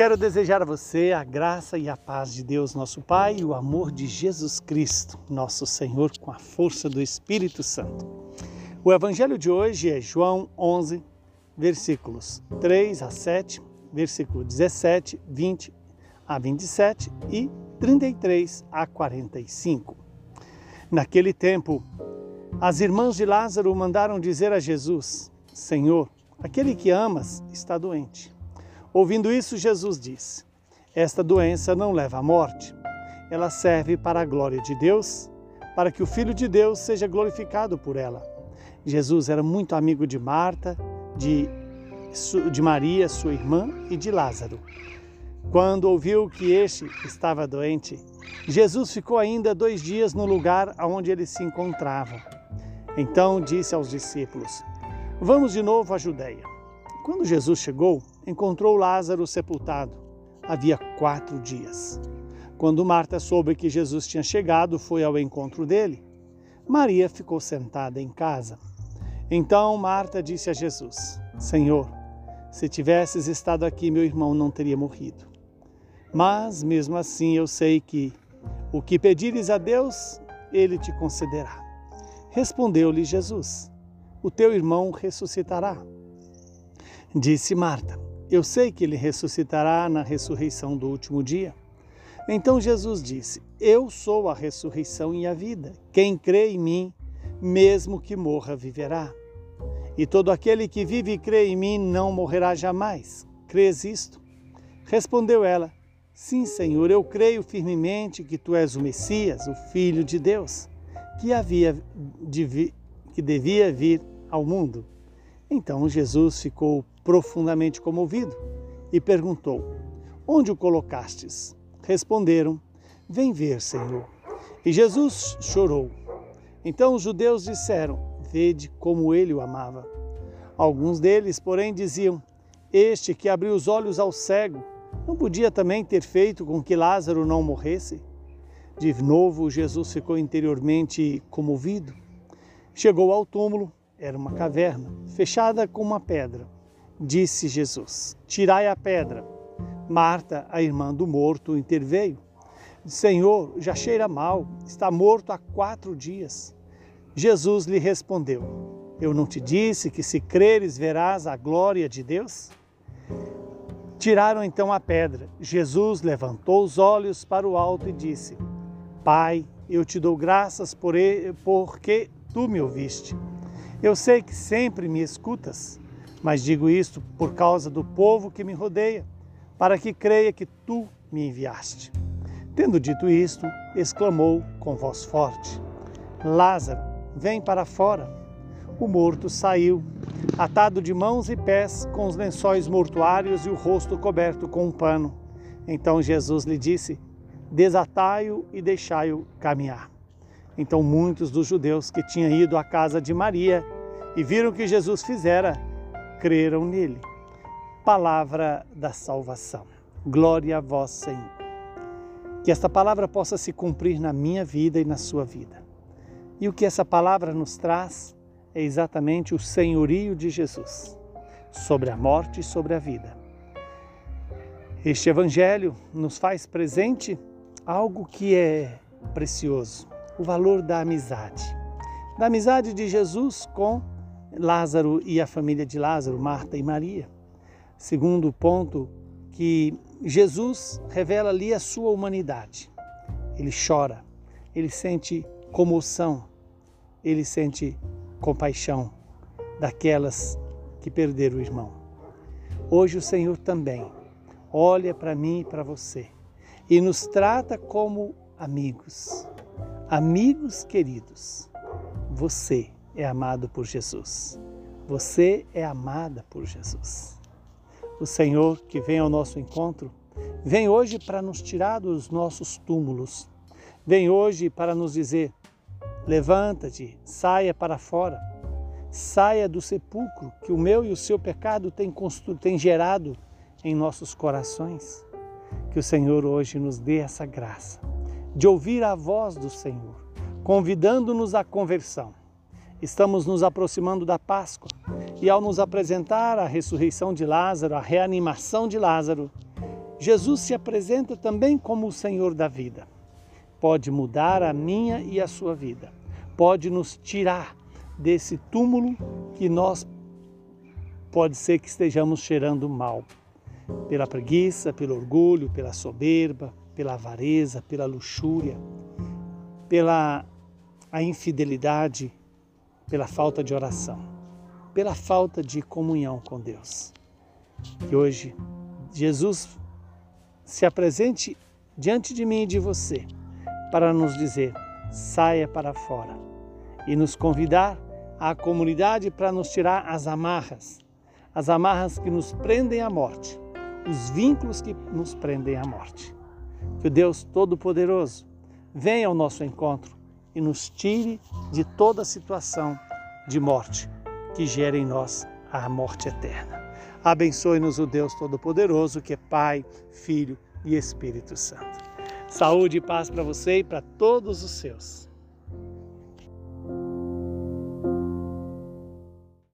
quero desejar a você a graça e a paz de Deus, nosso Pai, e o amor de Jesus Cristo, nosso Senhor, com a força do Espírito Santo. O evangelho de hoje é João 11, versículos 3 a 7, versículo 17, 20 a 27 e 33 a 45. Naquele tempo, as irmãs de Lázaro mandaram dizer a Jesus: Senhor, aquele que amas está doente. Ouvindo isso, Jesus disse: Esta doença não leva à morte. Ela serve para a glória de Deus, para que o Filho de Deus seja glorificado por ela. Jesus era muito amigo de Marta, de, de Maria, sua irmã, e de Lázaro. Quando ouviu que este estava doente, Jesus ficou ainda dois dias no lugar onde ele se encontrava. Então disse aos discípulos: Vamos de novo à Judéia. Quando Jesus chegou, encontrou Lázaro sepultado. Havia quatro dias. Quando Marta soube que Jesus tinha chegado, foi ao encontro dele. Maria ficou sentada em casa. Então Marta disse a Jesus: Senhor, se tivesses estado aqui, meu irmão não teria morrido. Mas, mesmo assim, eu sei que o que pedires a Deus, ele te concederá. Respondeu-lhe Jesus: O teu irmão ressuscitará. Disse Marta: Eu sei que ele ressuscitará na ressurreição do último dia. Então Jesus disse: Eu sou a ressurreição e a vida. Quem crê em mim, mesmo que morra, viverá. E todo aquele que vive e crê em mim não morrerá jamais. Crês isto? Respondeu ela: Sim, Senhor, eu creio firmemente que tu és o Messias, o Filho de Deus, que havia de que devia vir ao mundo. Então Jesus ficou profundamente comovido e perguntou: Onde o colocastes? Responderam: Vem ver, Senhor. E Jesus chorou. Então os judeus disseram: Vede como ele o amava. Alguns deles, porém, diziam: Este que abriu os olhos ao cego, não podia também ter feito com que Lázaro não morresse? De novo, Jesus ficou interiormente comovido. Chegou ao túmulo, era uma caverna, fechada com uma pedra. Disse Jesus: Tirai a pedra. Marta, a irmã do morto, interveio. Senhor, já cheira mal, está morto há quatro dias. Jesus lhe respondeu: Eu não te disse que se creres verás a glória de Deus? Tiraram então a pedra. Jesus levantou os olhos para o alto e disse: Pai, eu te dou graças por porque tu me ouviste. Eu sei que sempre me escutas mas digo isto por causa do povo que me rodeia, para que creia que tu me enviaste. Tendo dito isto, exclamou com voz forte: Lázaro, vem para fora. O morto saiu, atado de mãos e pés, com os lençóis mortuários e o rosto coberto com um pano. Então Jesus lhe disse: Desatai-o e deixai-o caminhar. Então muitos dos judeus que tinham ido à casa de Maria e viram que Jesus fizera, creram nele. Palavra da salvação. Glória a vós, Senhor. Que esta palavra possa se cumprir na minha vida e na sua vida. E o que essa palavra nos traz é exatamente o senhorio de Jesus sobre a morte e sobre a vida. Este evangelho nos faz presente algo que é precioso, o valor da amizade. Da amizade de Jesus com Lázaro e a família de Lázaro, Marta e Maria. Segundo ponto, que Jesus revela ali a sua humanidade. Ele chora, ele sente comoção, ele sente compaixão daquelas que perderam o irmão. Hoje o Senhor também olha para mim e para você e nos trata como amigos, amigos queridos. Você é amado por Jesus. Você é amada por Jesus. O Senhor que vem ao nosso encontro, vem hoje para nos tirar dos nossos túmulos. Vem hoje para nos dizer: levanta-te, saia para fora. Saia do sepulcro que o meu e o seu pecado tem, tem gerado em nossos corações. Que o Senhor hoje nos dê essa graça de ouvir a voz do Senhor, convidando-nos à conversão Estamos nos aproximando da Páscoa e, ao nos apresentar a ressurreição de Lázaro, a reanimação de Lázaro, Jesus se apresenta também como o Senhor da vida. Pode mudar a minha e a sua vida. Pode nos tirar desse túmulo que nós pode ser que estejamos cheirando mal. Pela preguiça, pelo orgulho, pela soberba, pela avareza, pela luxúria, pela a infidelidade, pela falta de oração, pela falta de comunhão com Deus. Que hoje Jesus se apresente diante de mim e de você para nos dizer: saia para fora e nos convidar à comunidade para nos tirar as amarras, as amarras que nos prendem à morte, os vínculos que nos prendem à morte. Que o Deus Todo-Poderoso venha ao nosso encontro e nos tire de toda situação de morte que gera em nós a morte eterna. Abençoe-nos o Deus Todo-Poderoso, que é Pai, Filho e Espírito Santo. Saúde e paz para você e para todos os seus.